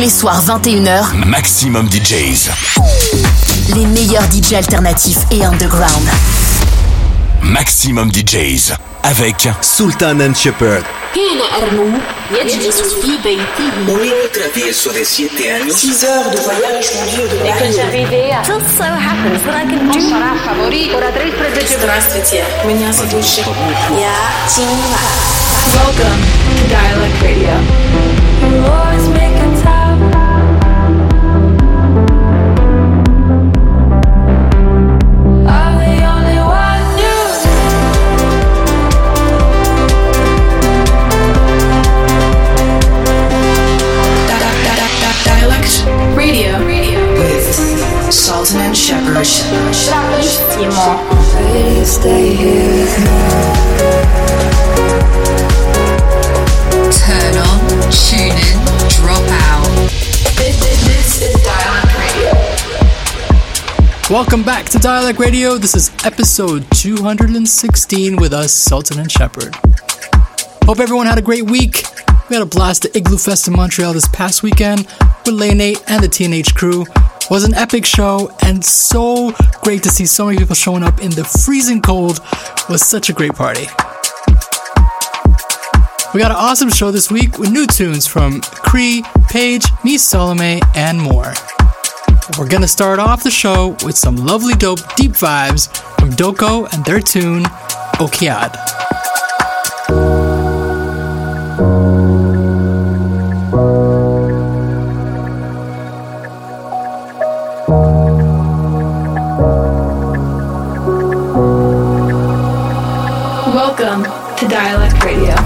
tous les soirs 21h. Maximum DJs. Les meilleurs DJs alternatifs et underground. Maximum DJs. Avec Sultan and Shepherd. Welcome to Dialect Radio. And Shepard. Turn on, tune in, drop out. This is Dialect Radio. Welcome back to Dialect Radio. This is episode 216 with us, Sultan and Shepard. Hope everyone had a great week. We had a blast at Igloofest in Montreal this past weekend with Lane 8 and the TNH crew. Was an epic show and so great to see so many people showing up in the freezing cold. It was such a great party. We got an awesome show this week with new tunes from Cree, Paige, Me Salome, and more. We're gonna start off the show with some lovely dope deep vibes from Doko and their tune Okiad. Welcome to Dialect Radio.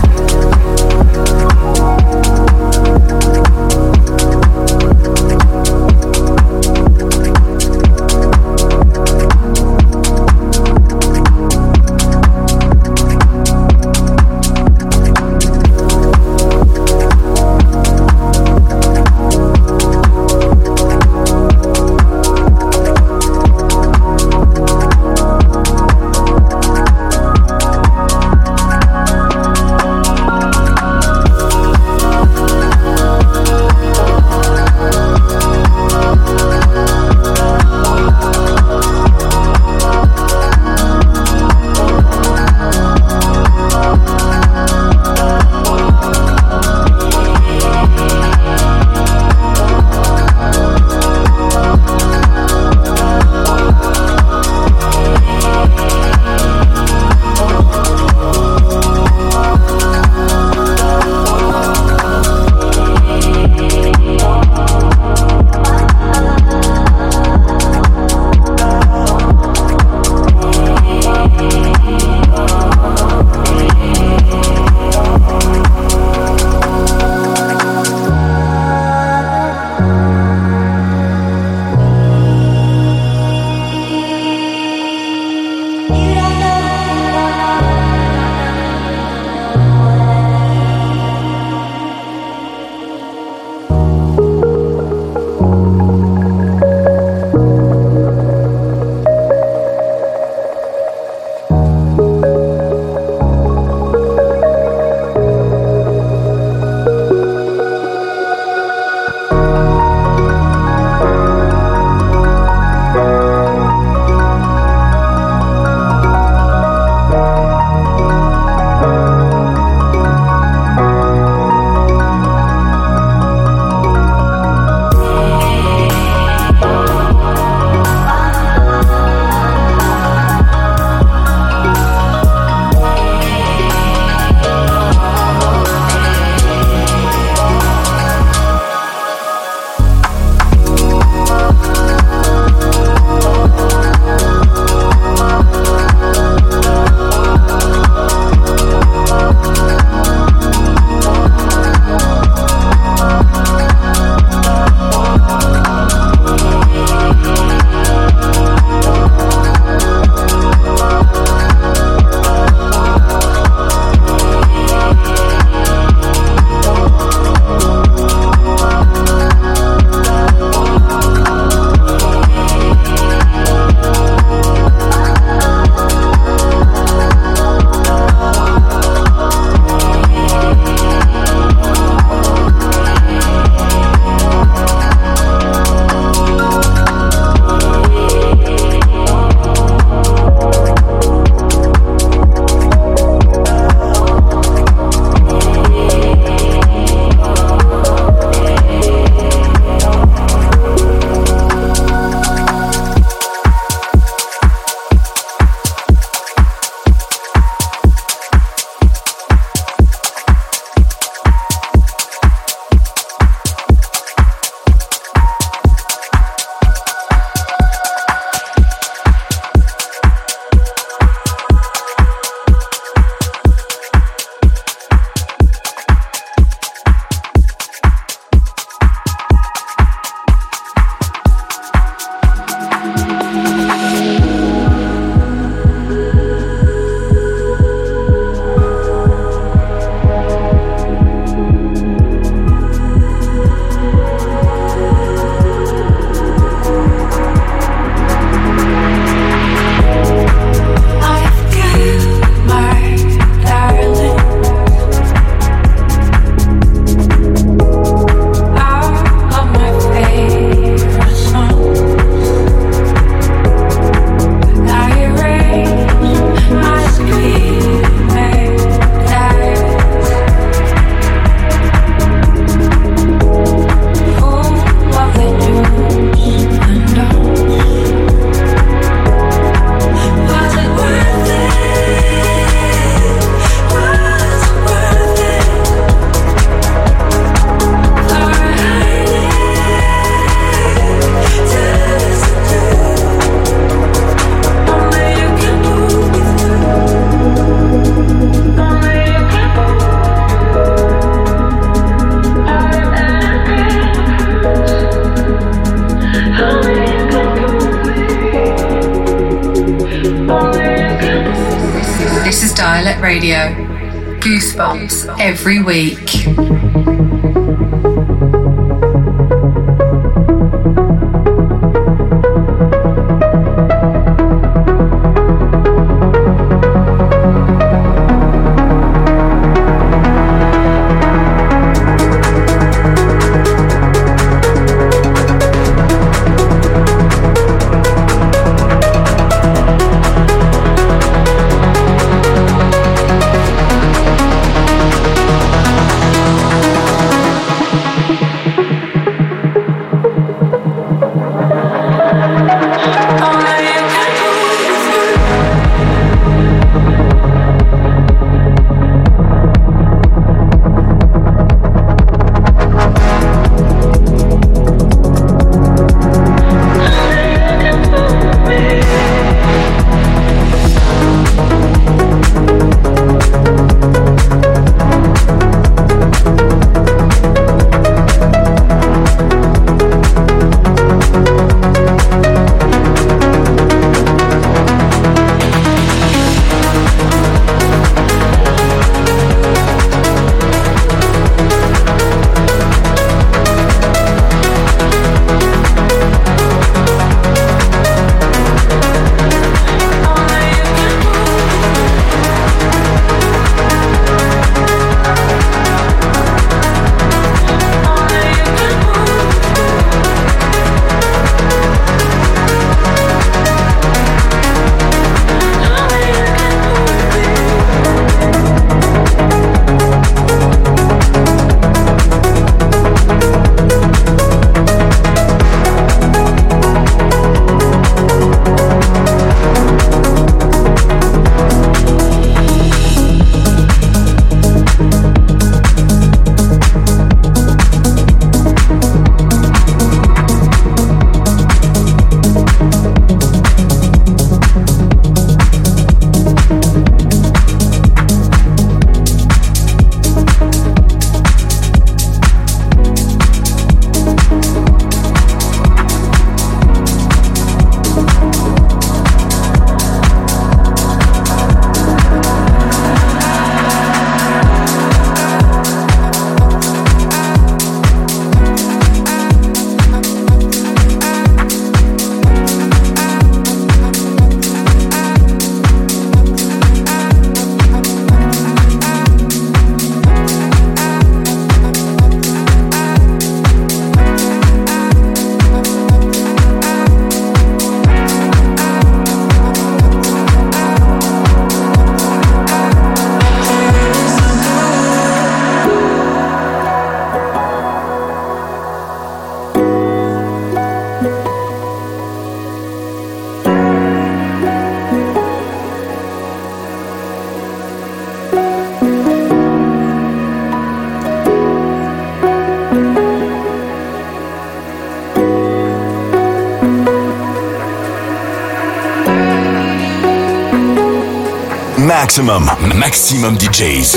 Maximum, maximum DJs.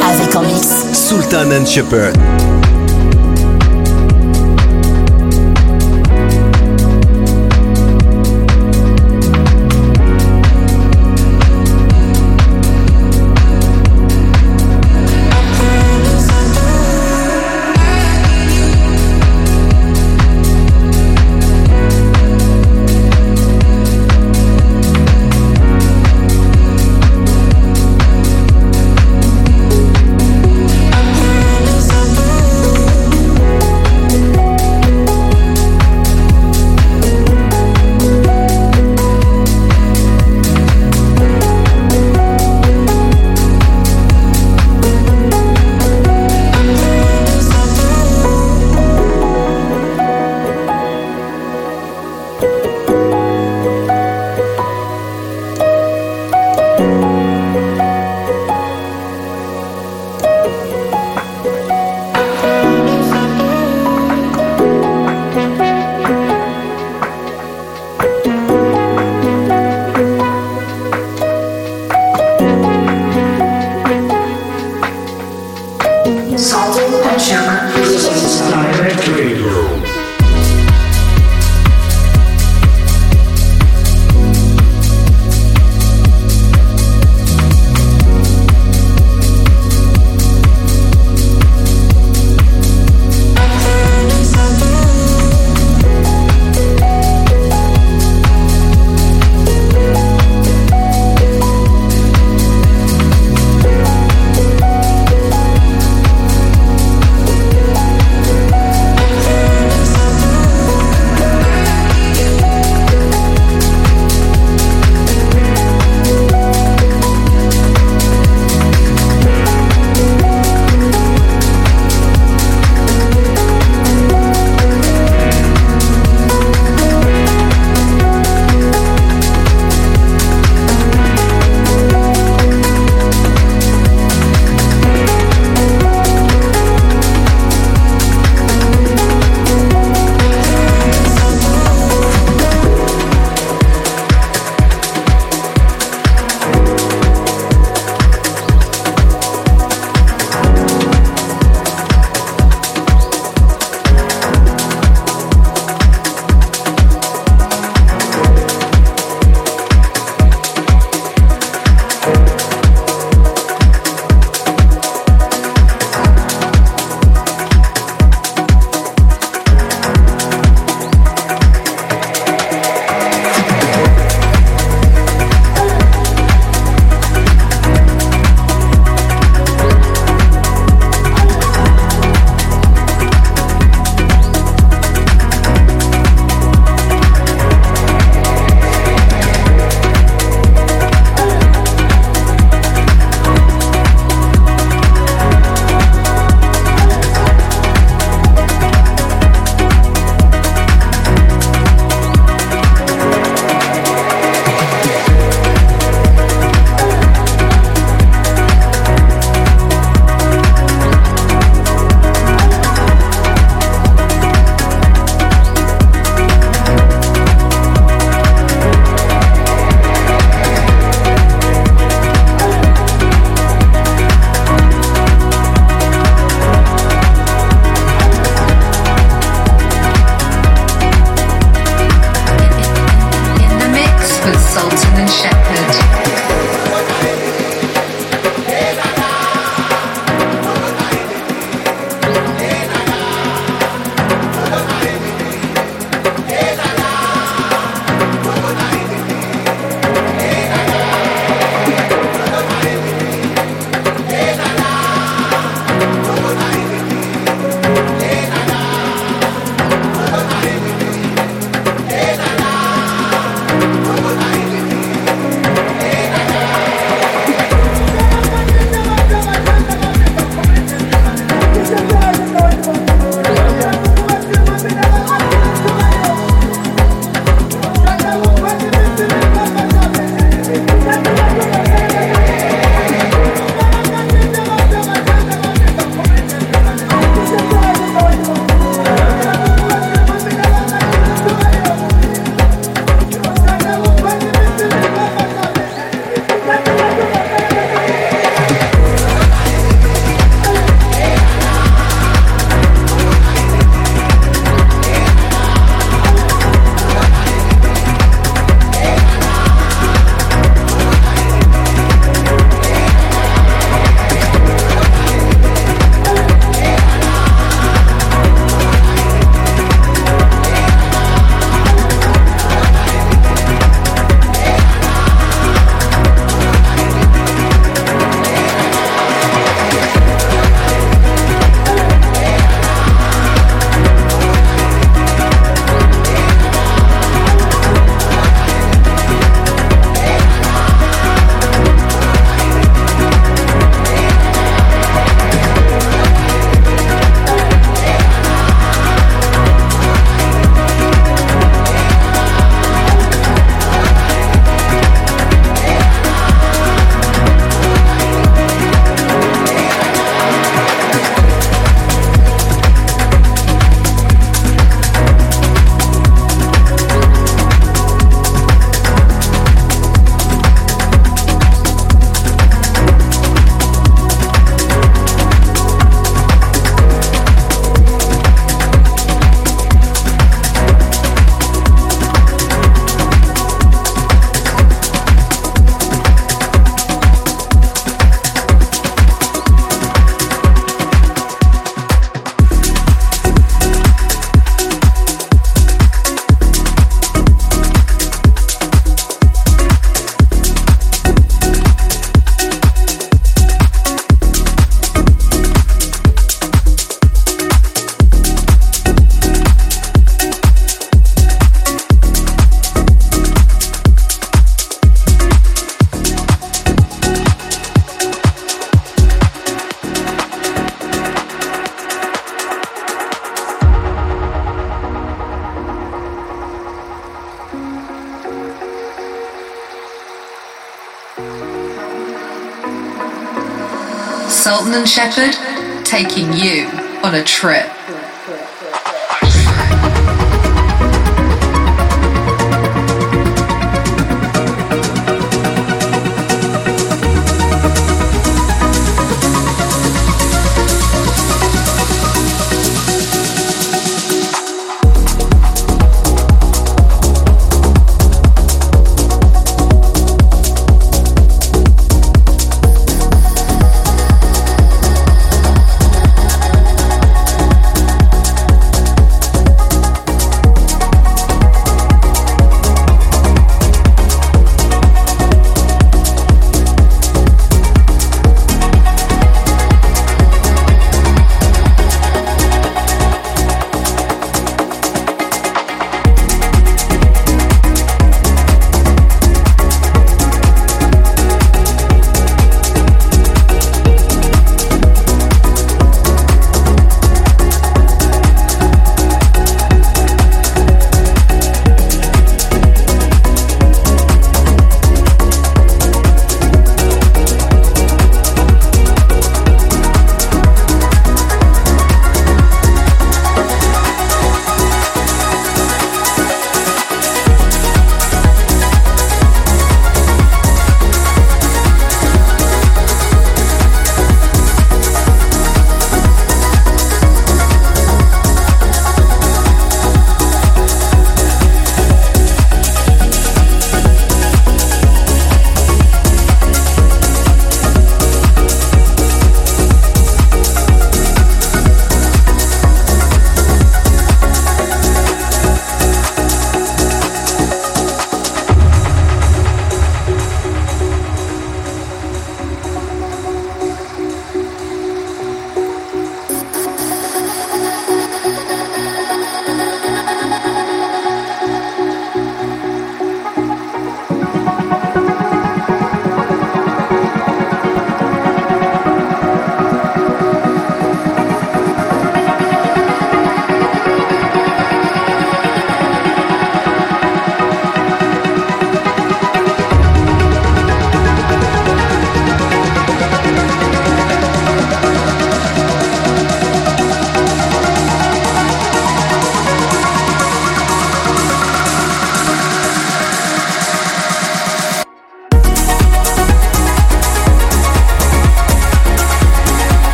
Avec en mix Sultan and Shepherd. On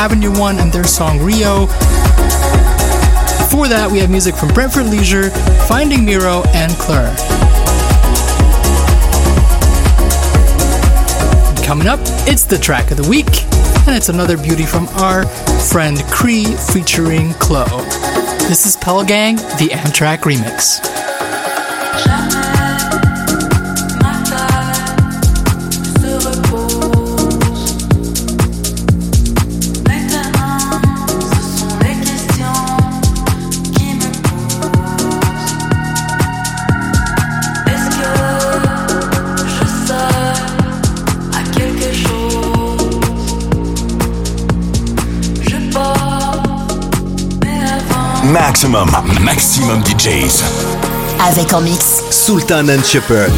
Avenue 1 and their song Rio. Before that, we have music from Brentford Leisure, Finding Miro, and Claire. Coming up, it's the track of the week, and it's another beauty from our friend Cree featuring Chloe. This is Pell Gang, the Amtrac remix. Maximum, maximum DJs. Avec en mix Sultan and Shepherd.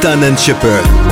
Sultan and Shepard.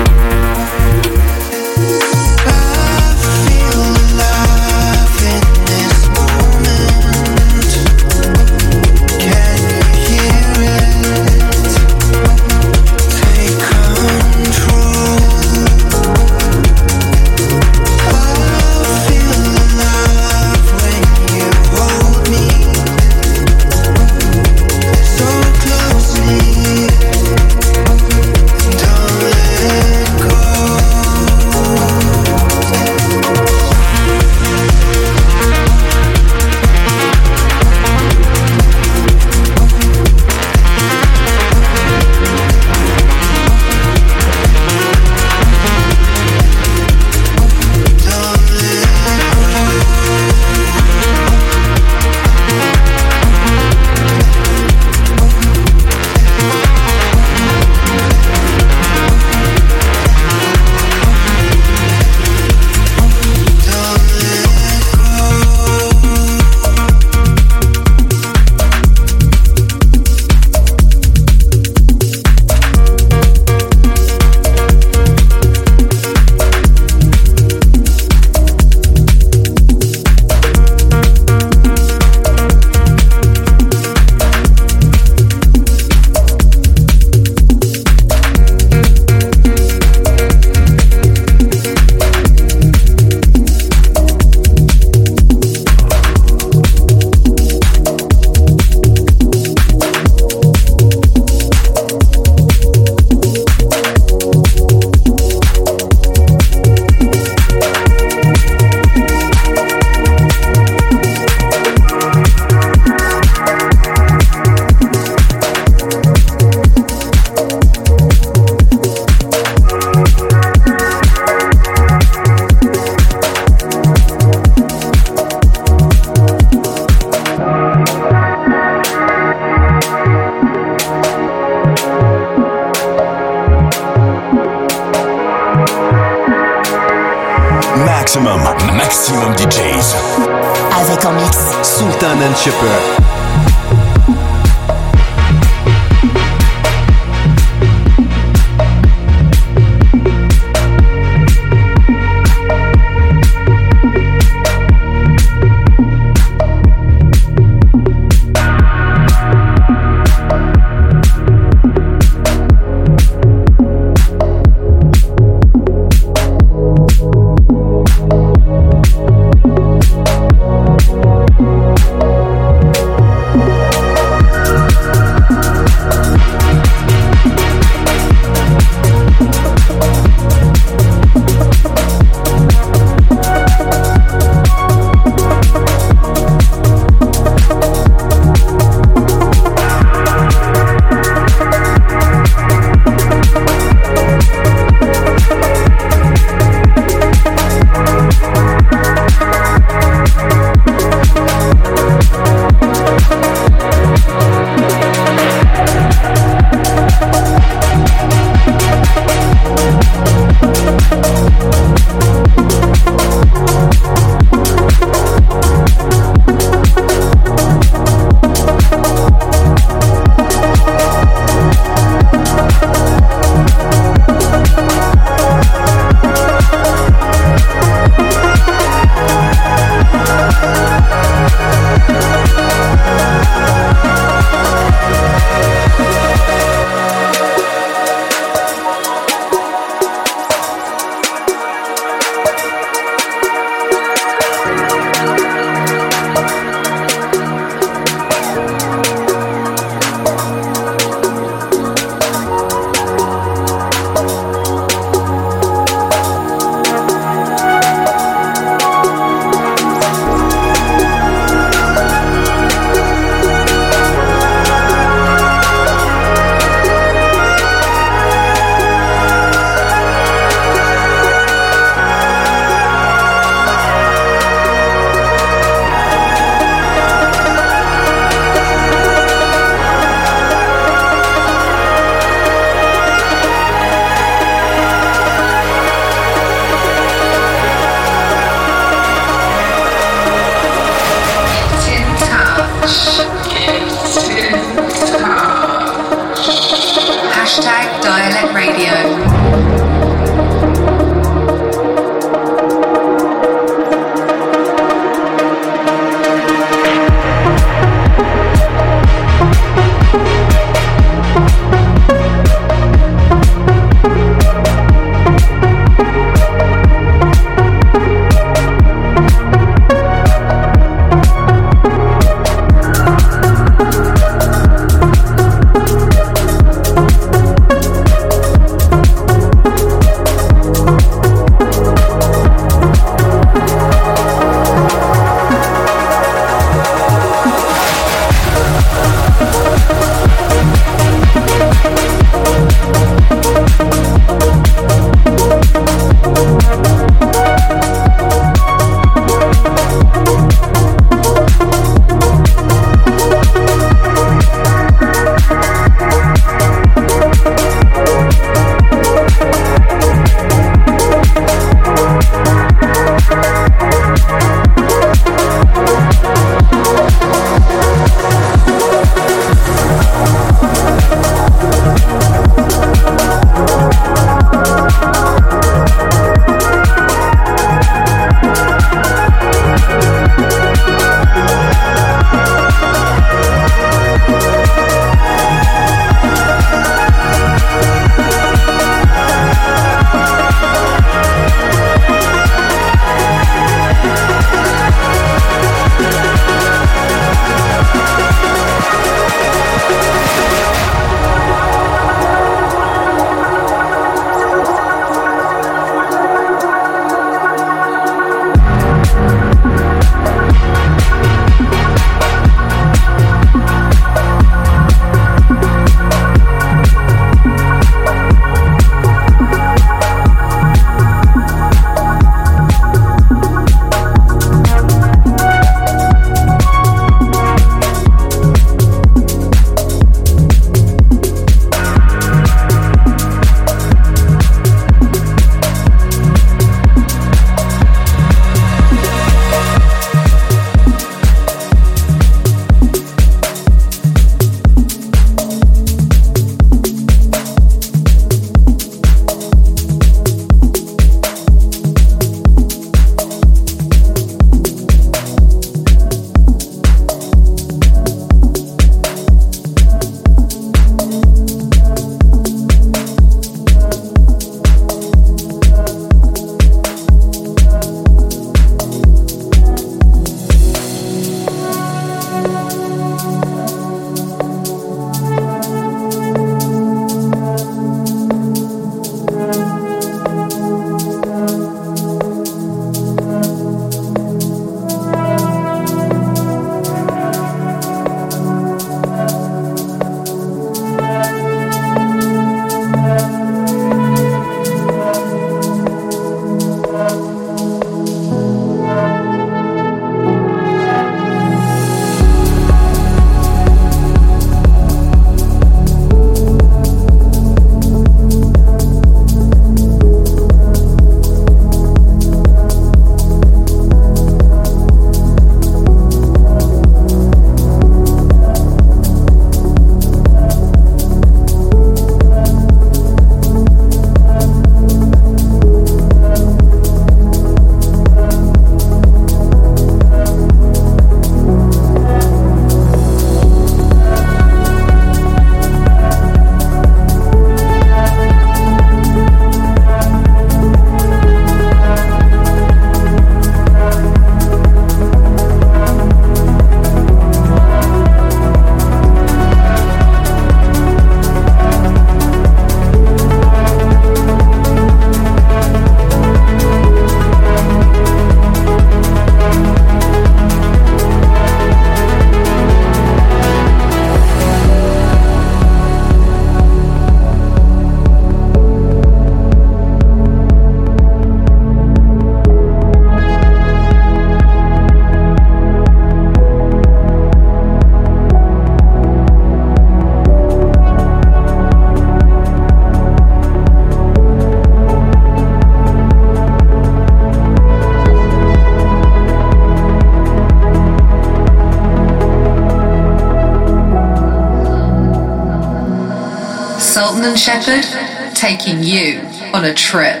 And Shepard, taking you on a trip.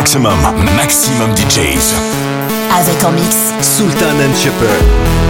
Maximum, maximum DJs. Avec en mix Sultan and Shepherd.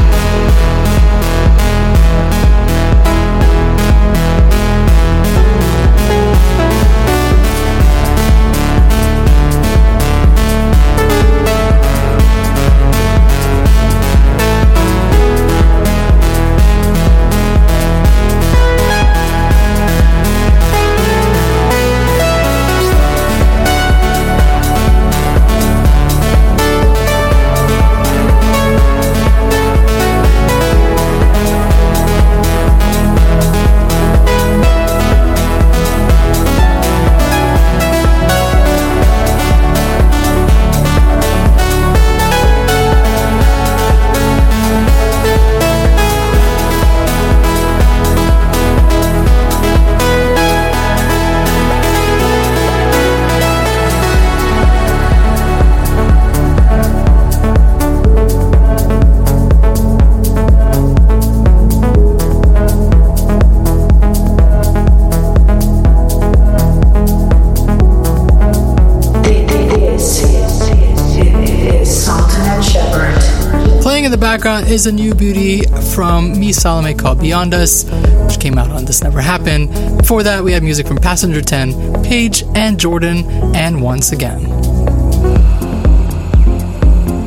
Is a new beauty from Mees Salomé called Beyond Us, which came out on This Never Happened. Before that, we had music from Passenger 10, Paige and Jordan, and Once Again.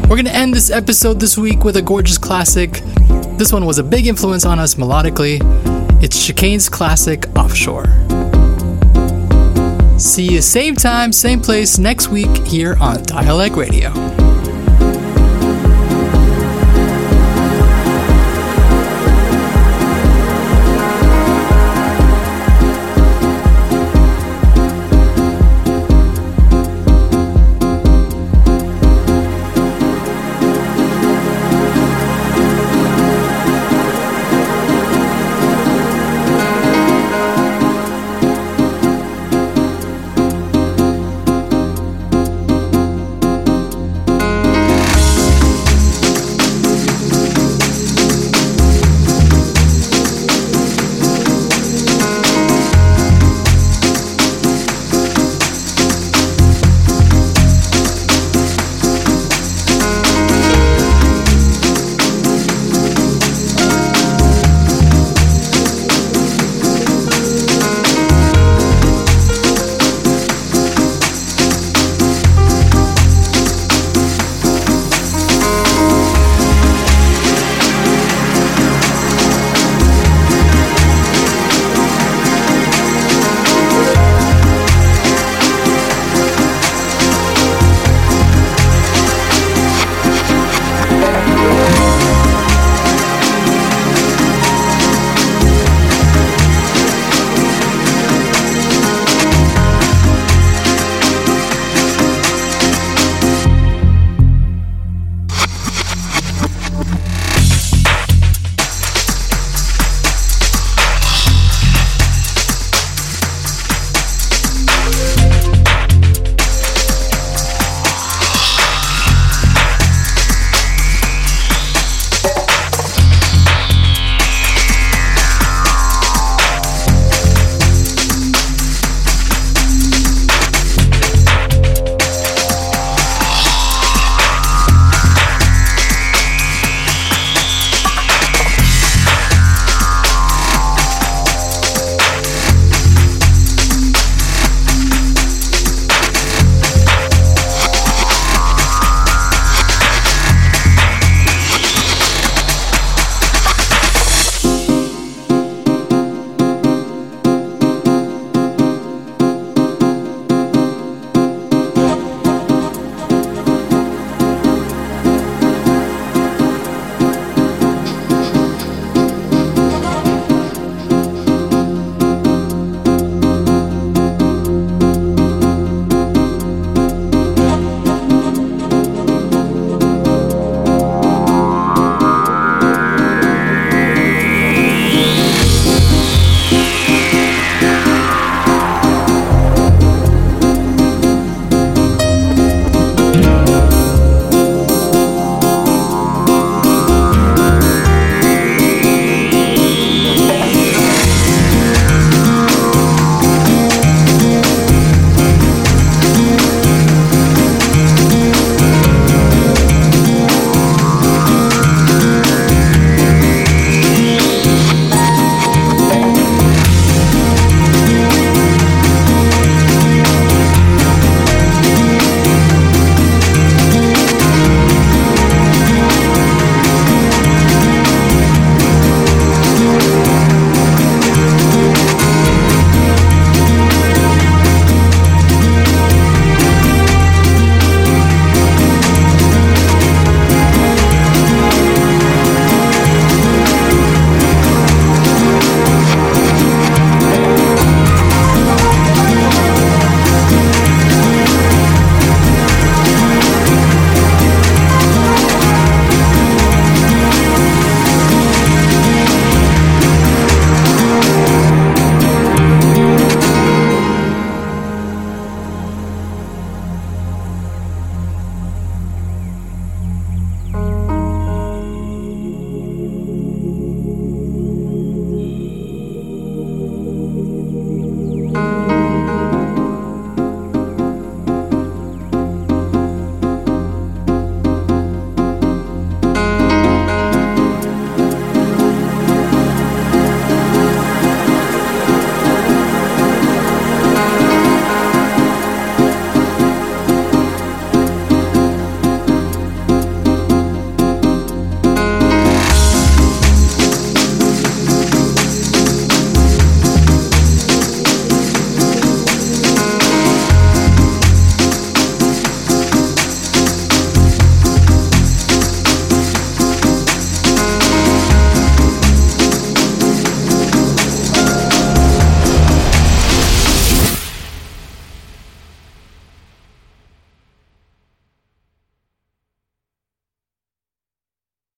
We're going to end this episode this week with a gorgeous classic. This one was a big influence on us melodically. It's Chicane's classic Offshore. See you same time, same place next week here on Dialect Radio.